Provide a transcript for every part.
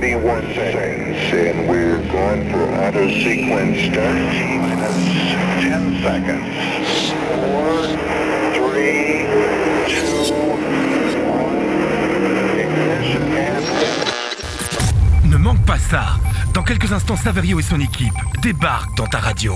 31 seconds, and we're going for sequence start. Minus 10 seconds. 4, 3, 2, 1. Ignition and... Ne manque pas ça. Dans quelques instants, Saverio et son équipe débarquent dans ta radio.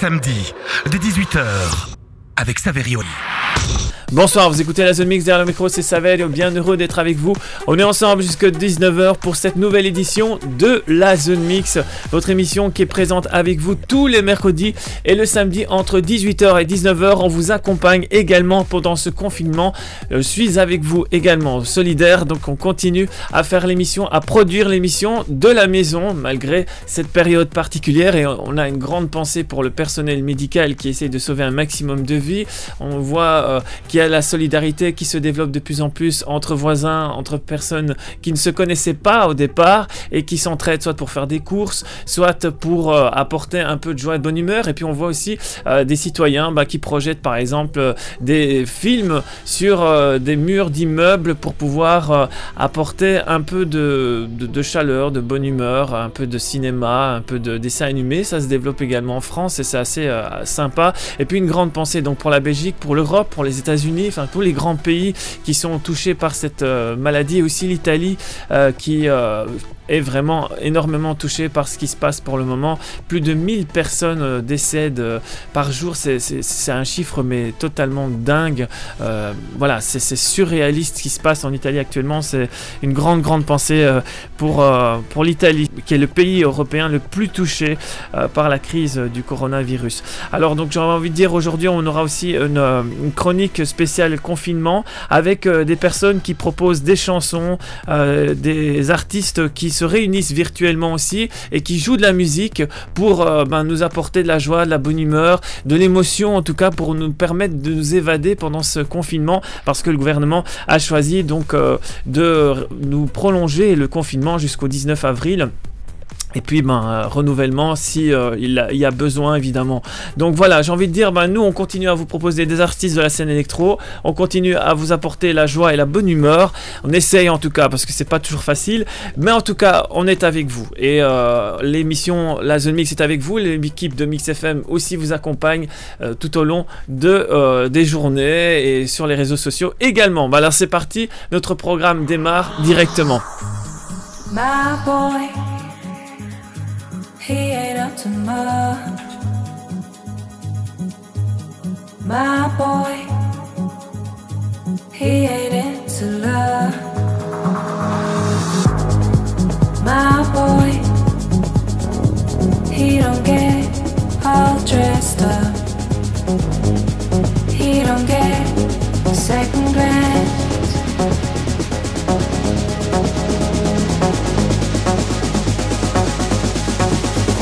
Samedi, dès 18h, avec Saverio. Bonsoir, vous écoutez la zone mix derrière le micro, c'est Savel, bien heureux d'être avec vous. On est ensemble jusqu'à 19h pour cette nouvelle édition de la zone mix, votre émission qui est présente avec vous tous les mercredis et le samedi entre 18h et 19h. On vous accompagne également pendant ce confinement. Euh, Je suis avec vous également solidaire, donc on continue à faire l'émission, à produire l'émission de la maison malgré cette période particulière et on a une grande pensée pour le personnel médical qui essaie de sauver un maximum de vies. On voit euh, qu'il y a la solidarité qui se développe de plus en plus entre voisins, entre personnes qui ne se connaissaient pas au départ et qui s'entraident soit pour faire des courses, soit pour euh, apporter un peu de joie et de bonne humeur. Et puis on voit aussi euh, des citoyens bah, qui projettent par exemple euh, des films sur des murs d'immeubles pour pouvoir apporter un peu de, chaleur, de bonne humeur, un peu de cinéma, un peu de dessin animé. Ça se développe également en France et c'est assez sympa. Et puis une grande pensée donc pour la Belgique, pour l'Europe, pour les États-Unis, enfin tous les grands pays qui sont touchés par cette euh, maladie aussi l'Italie euh, qui euh, est vraiment énormément touchée par ce qui se passe pour le moment. Plus de 1000 personnes euh, décèdent euh, par jour, c'est- un chiffre mais totalement dingue. Euh, voilà, c'est surréaliste ce qui se passe en Italie actuellement. C'est une grande, grande pensée pour, pour l'Italie, qui est le pays européen le plus touché par la crise du coronavirus. Alors donc j'aurais envie de dire aujourd'hui on aura aussi une, chronique spéciale confinement avec des personnes qui proposent des chansons, des artistes qui se réunissent virtuellement aussi et qui jouent de la musique pour euh, ben, nous apporter de la joie, de la bonne humeur, de l'émotion en tout cas pour nous permettre de nous évader pendant ce confinement parce que le gouvernement a choisi donc euh, de nous prolonger le confinement jusqu'au 19 avril. Et puis, ben, euh, renouvellement si euh, il, y a besoin, évidemment. Donc voilà, j'ai envie de dire, ben, nous, on continue à vous proposer des artistes de la scène électro. On continue à vous apporter la joie et la bonne humeur. On essaye en tout cas, parce que c'est pas toujours facile. Mais en tout cas, on est avec vous. Et euh, l'émission La Zone Mix est avec vous. L'équipe de Mix FM aussi vous accompagne tout au long de, des journées et sur les réseaux sociaux également. Ben, alors c'est parti, notre programme démarre directement. My boy, he ain't up to much. My boy, he ain't into love. My boy, he don't get all dressed up. He don't get second glance.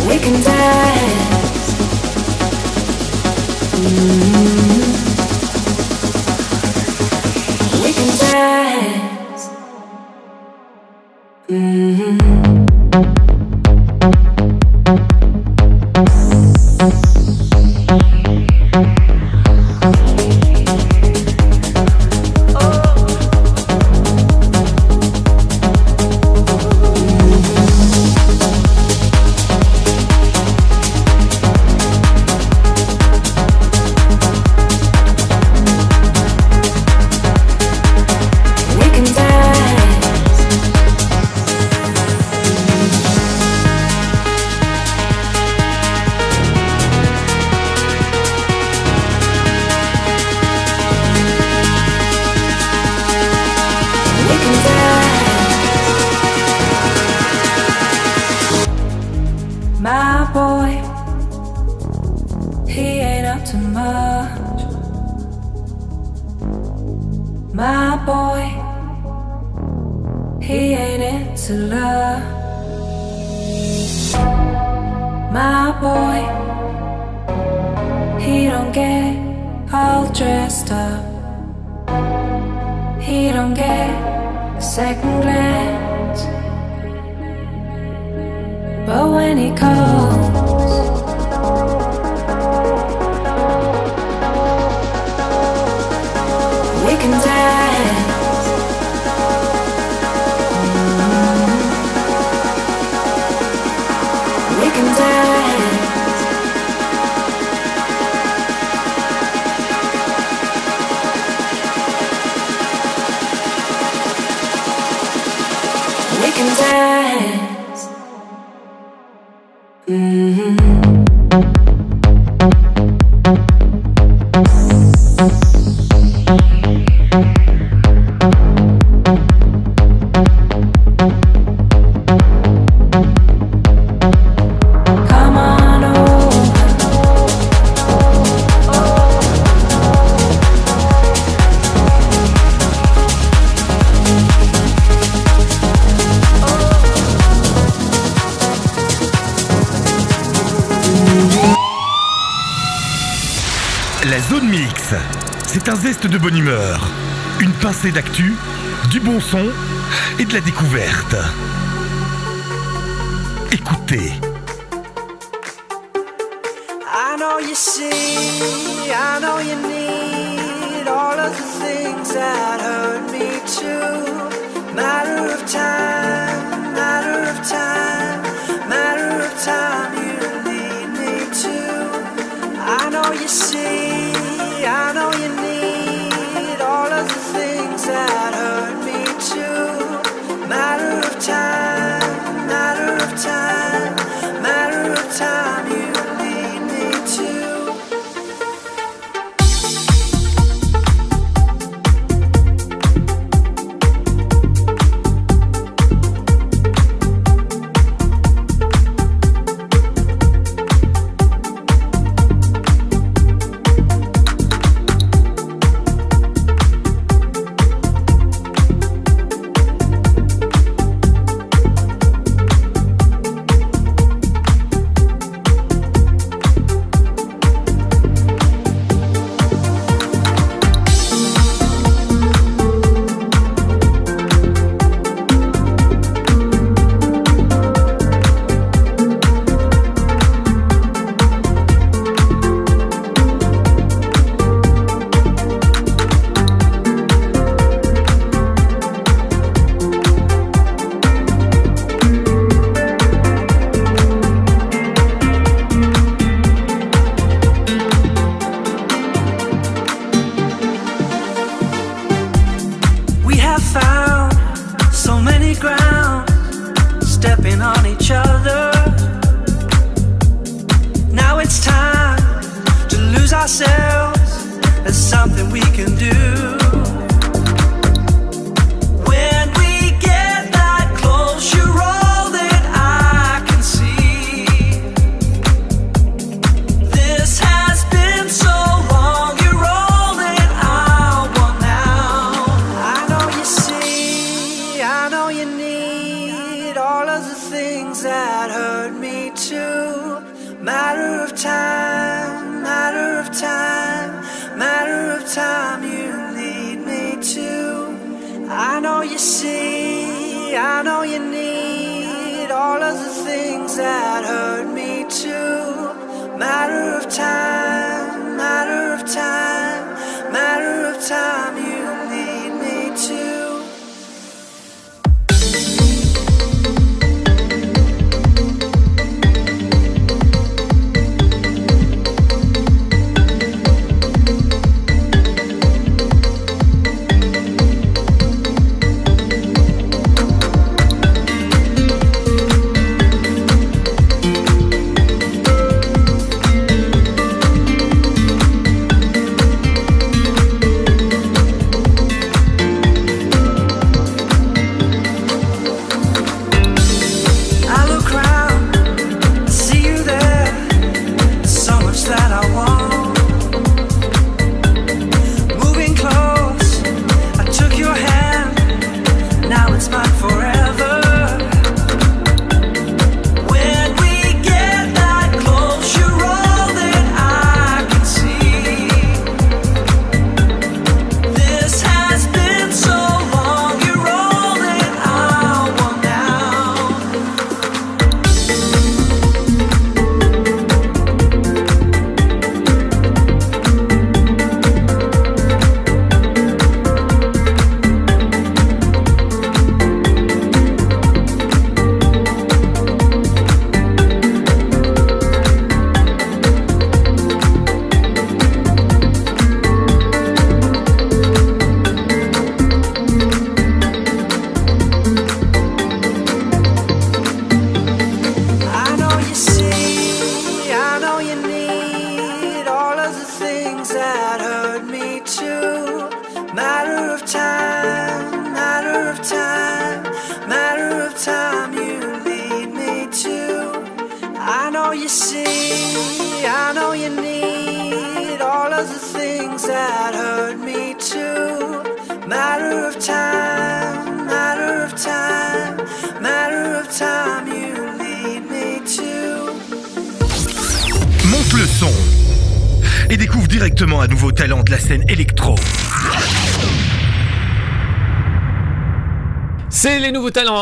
We can dance. Mm. Zone Mix, c'est un zeste de bonne humeur, une pincée d'actu, du bon son et de la découverte. Écoutez. I know you see, I know you need all of the things that hurt me too. Matter of time, matter of time, matter of time, you lead me to. I know you see. I know you need all of the things that hurt me too. Matter of time, matter of time, matter of time. ourselves as something we can do.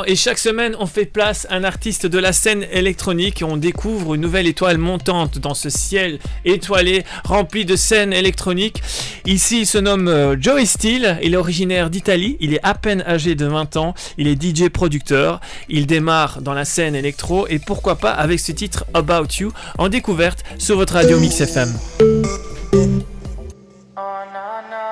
Et chaque semaine on fait place à un artiste de la scène électronique et on découvre une nouvelle étoile montante dans ce ciel étoilé rempli de scènes électroniques. Ici il se nomme euh, Joey Steele, il est originaire d'Italie, il est à peine âgé de 20 ans, il est DJ producteur, il démarre dans la scène électro. Et pourquoi pas avec ce titre About You en découverte sur votre radio Mix FM. It's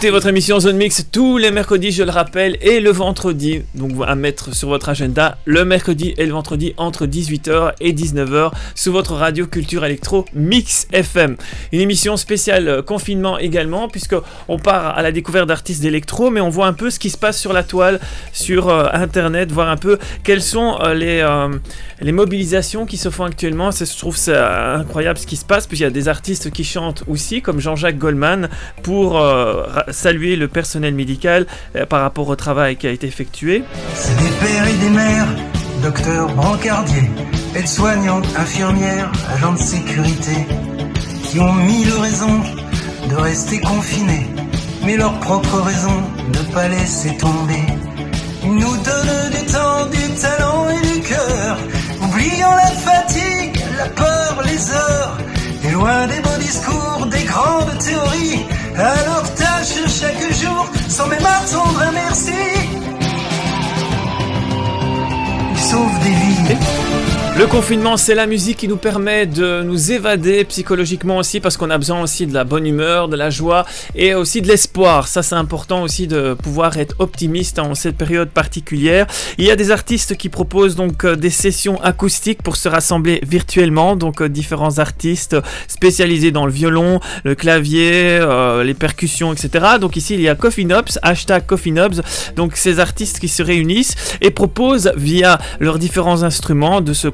écoutez votre émission Zone Mix tous les mercredis, je le rappelle, et le vendredi. Donc à mettre sur votre agenda le mercredi et le vendredi entre 18h et 19h sur votre radio Culture Électro Mix FM. Une émission spéciale euh, confinement également, puisque on part à la découverte d'artistes d'électro, mais on voit un peu ce qui se passe sur la toile, sur euh, internet, voir un peu quelles sont euh, les, mobilisations qui se font actuellement. C'est- Je trouve ça incroyable ce qui se passe, puisqu'il y a des artistes qui chantent aussi, comme Jean-Jacques Goldman, pour saluer le personnel médical euh, par rapport au travail qui a été effectué. C'est des pères et des mères, docteurs, brancardiers, aides-soignantes, infirmières, agents de sécurité, qui ont mille raisons de rester confinés, mais leur propre raison de ne pas laisser tomber. Ils nous donnent du temps, du talent et du cœur, oubliant la fatigue, la peur, les heures, et loin des beaux discours, des grandes théories, à chaque jour, sans même attendre un merci. Ils sauvent des vies. Le confinement, c'est la musique qui nous permet de nous évader psychologiquement aussi, parce qu'on a besoin aussi de la bonne humeur, de la joie et aussi de l'espoir. Ça, c'est important aussi de pouvoir être optimiste en cette période particulière. Il y a des artistes qui proposent donc euh, des sessions acoustiques pour se rassembler virtuellement, donc euh, différents artistes spécialisés dans le violon, le clavier, euh, les percussions, etc. Donc ici, il y a Coffee Nobs, hashtag Coffee Nobs, donc ces artistes qui se réunissent et proposent via leurs différents instruments de se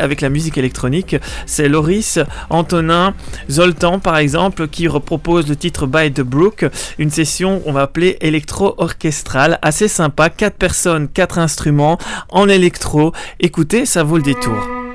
avec la musique électronique. C'est Loris, Antonin, Zoltan par exemple qui repropose le titre By the Brook, une session on va appeler électro-orchestrale, assez sympa, 4 personnes, 4 instruments en électro. Écoutez, ça vaut le détour.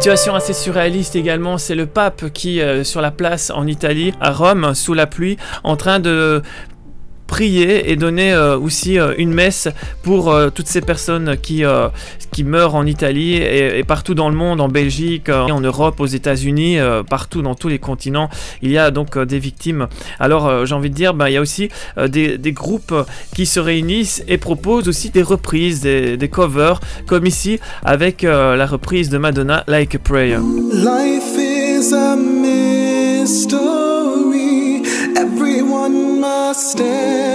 Situation assez surréaliste également, c'est le pape qui, euh, sur la place en Italie, à Rome, sous la pluie, en train de prier et donner euh, aussi euh, une messe pour euh, toutes ces personnes qui, qui meurent en Italie et, partout dans le monde, en Belgique, en Europe, aux États-Unis, partout dans tous les continents, il y a donc des victimes. Alors j'ai envie de dire, bah, il y a aussi des, des groupes qui se réunissent et proposent aussi des reprises, des, des covers, comme ici avec la reprise de Madonna, Like a Prayer. Life is a mystery. lost it.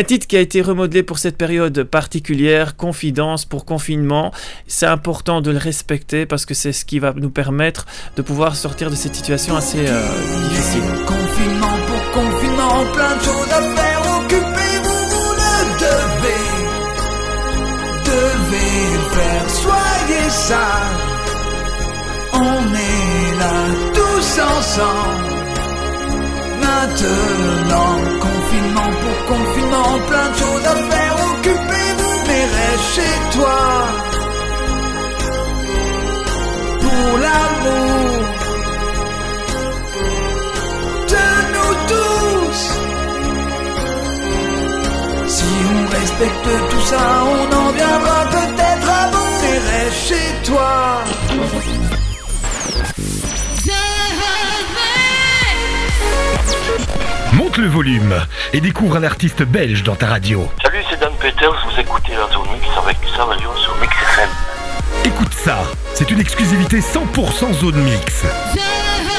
Un titre qui a été remodelé pour cette période particulière, confidence pour confinement. C'est important de le respecter parce que c'est ce qui va nous permettre de pouvoir sortir de cette situation assez euh, difficile. Confinement pour confinement, plein de choses à faire. Occupez-vous, vous le devez. Devez faire, soyez sages. On est là tous ensemble. Maintenant, confinement pour confinement, plein de choses à faire. Occupez-vous, mais reste chez toi. Pour l'amour de nous tous. Si on respecte tout ça, on en viendra peut-être à bout. Mais chez toi. Monte le volume et découvre un artiste belge dans ta radio. Salut, c'est Dan Peters, vous écoutez la zone mix avec Savalio sur Mix FM. Écoute ça, c'est une exclusivité 100% zone mix. Una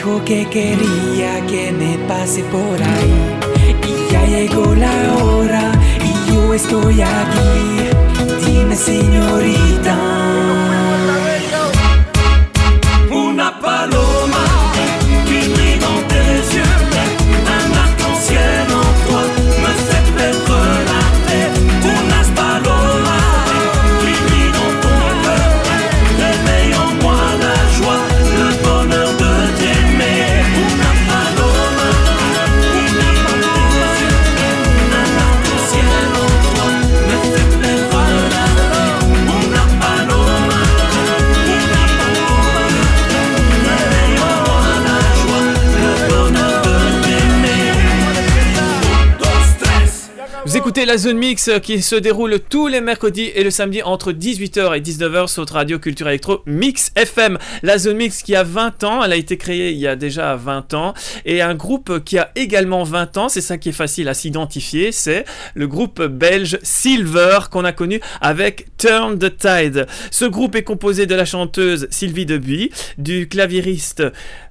dijo que quería que me pase por ahí. Y ya llegó la hora y yo estoy aquí. Dime, señorita. La zone mix euh, qui se déroule tous les mercredis et le samedi entre 18h et 19h sur radio culture électro Mix FM. La zone mix qui a 20 ans, elle a été créée il y a déjà 20 ans et un groupe qui a également 20 ans, c'est ça qui est facile à s'identifier, c'est le groupe belge Silver qu'on a connu avec Turn the Tide. Ce groupe est composé de la chanteuse Sylvie Debuy, du claviériste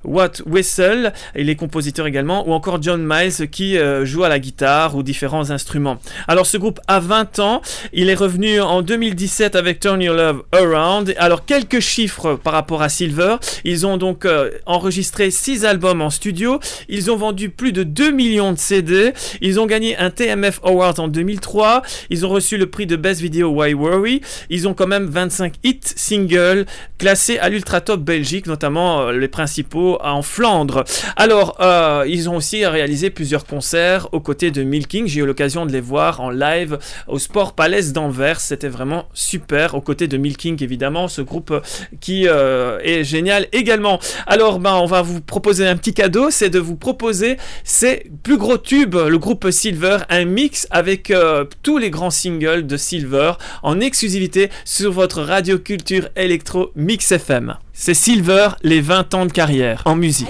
Watt Wessel et les compositeurs également, ou encore John Miles qui euh, joue à la guitare ou différents instruments. Alors ce groupe a 20 ans, il est revenu en 2017 avec Turn Your Love Around. Alors quelques chiffres par rapport à Silver, ils ont donc euh, enregistré 6 albums en studio, ils ont vendu plus de 2 millions de CD, ils ont gagné un TMF Award en 2003, ils ont reçu le prix de Best Video Why Worry, ils ont quand même 25 hits singles classés à l'Ultra Top Belgique, notamment euh, les principaux en Flandre. Alors, euh, ils ont aussi réalisé plusieurs concerts aux côtés de Milking. J'ai eu l'occasion de les voir en live au Sport Palace d'Anvers. C'était vraiment super. Aux côtés de Milking, évidemment, ce groupe euh, qui euh, est génial également. Alors, ben, on va vous proposer un petit cadeau. C'est de vous proposer ces plus gros tubes, le groupe Silver, un mix avec euh, tous les grands singles de Silver en exclusivité sur votre radio culture électro Mix FM. C'est Silver, les 20 ans de carrière en musique.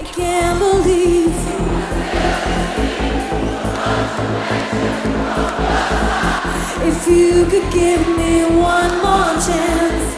You could give me one more chance.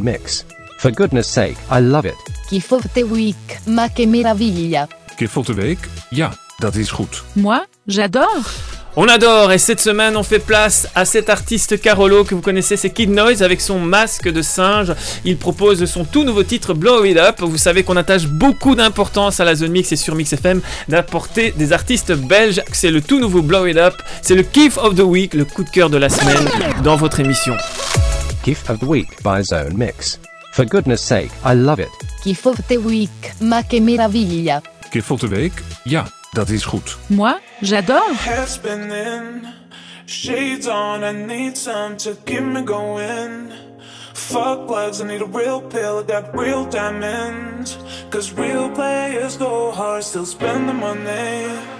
Mix. For goodness sake, I love it. Week, ma che meraviglia. Week, ja, dat is goed. Moi, j'adore. On adore et cette semaine on fait place à cet artiste Carolo que vous connaissez, c'est Kid Noise avec son masque de singe. Il propose son tout nouveau titre Blow It Up. Vous savez qu'on attache beaucoup d'importance à la zone mix et sur Mix FM d'apporter des artistes belges. C'est le tout nouveau Blow It Up, c'est le kiff of the week, le coup de cœur de la semaine dans votre émission. GIF of the Week by Zone Mix. For goodness sake, I love it. GIF of the Week, ma que meraviglia. GIF of the Week? Ja, dat is goed. Moi, j'adore. Shades on, I need some to keep me going. Fuck plugs, I need a real pill, I got real diamonds. Cause real players go hard, still spend the money.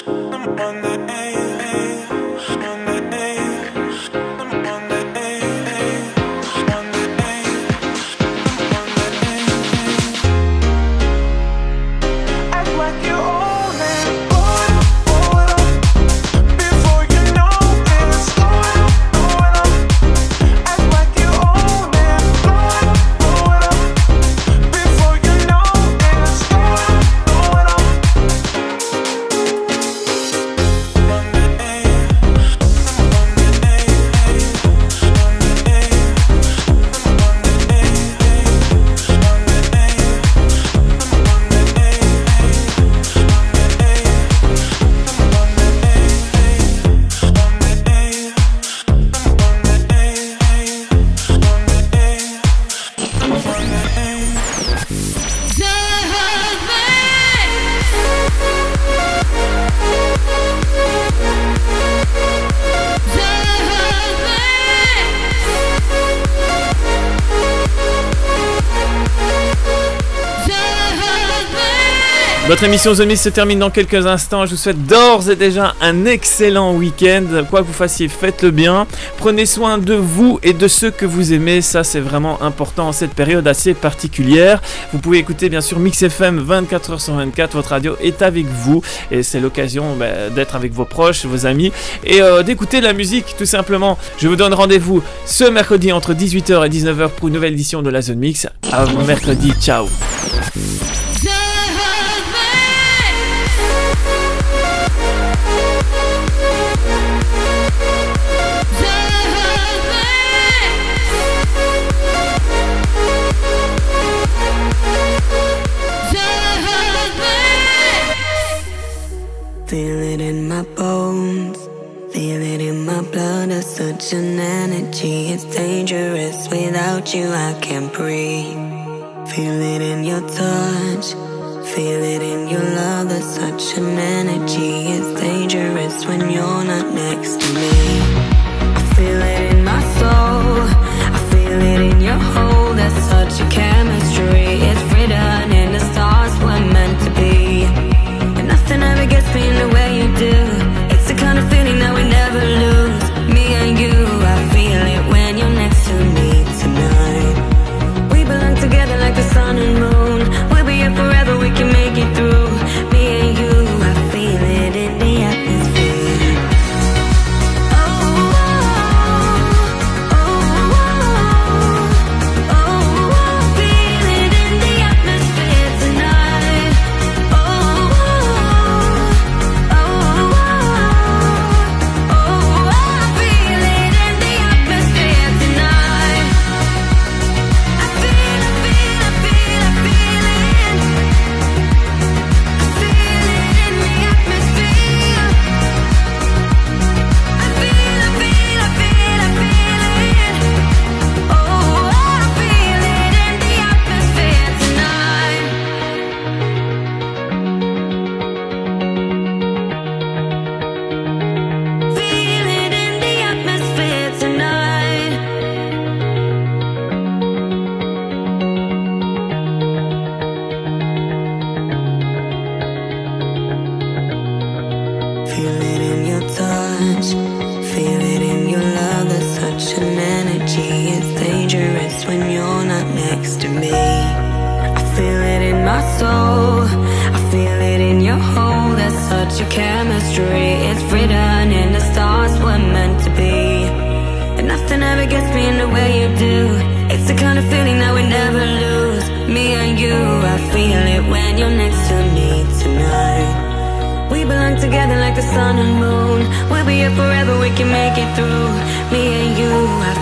you Notre émission The Mist se termine dans quelques instants. Je vous souhaite d'ores et déjà un excellent week-end. Quoi que vous fassiez, faites-le bien. Prenez soin de vous et de ceux que vous aimez. Ça, c'est vraiment important en cette période assez particulière. Vous pouvez écouter, bien sûr, Mix FM 24h sur 24. Votre radio est avec vous et c'est l'occasion bah, d'être avec vos proches, vos amis et euh, d'écouter de la musique, tout simplement. Je vous donne rendez-vous ce mercredi entre 18h et 19h pour une nouvelle édition de la Zone Mix. À mercredi. Ciao. you I can't breathe. Feel it in your touch, feel it in your love. That's such an energy. It's dangerous when you're not next me. I feel it in my soul. I feel it in your hold There's such a chemistry. It's written in the stars We're meant to be. And nothing ever gets me in the way you do. It's the kind of feeling that we never lose. Me and you I feel it when you're next to me tonight. We belong together like the sun and moon. We'll be here forever, we can make it through. Me and you, I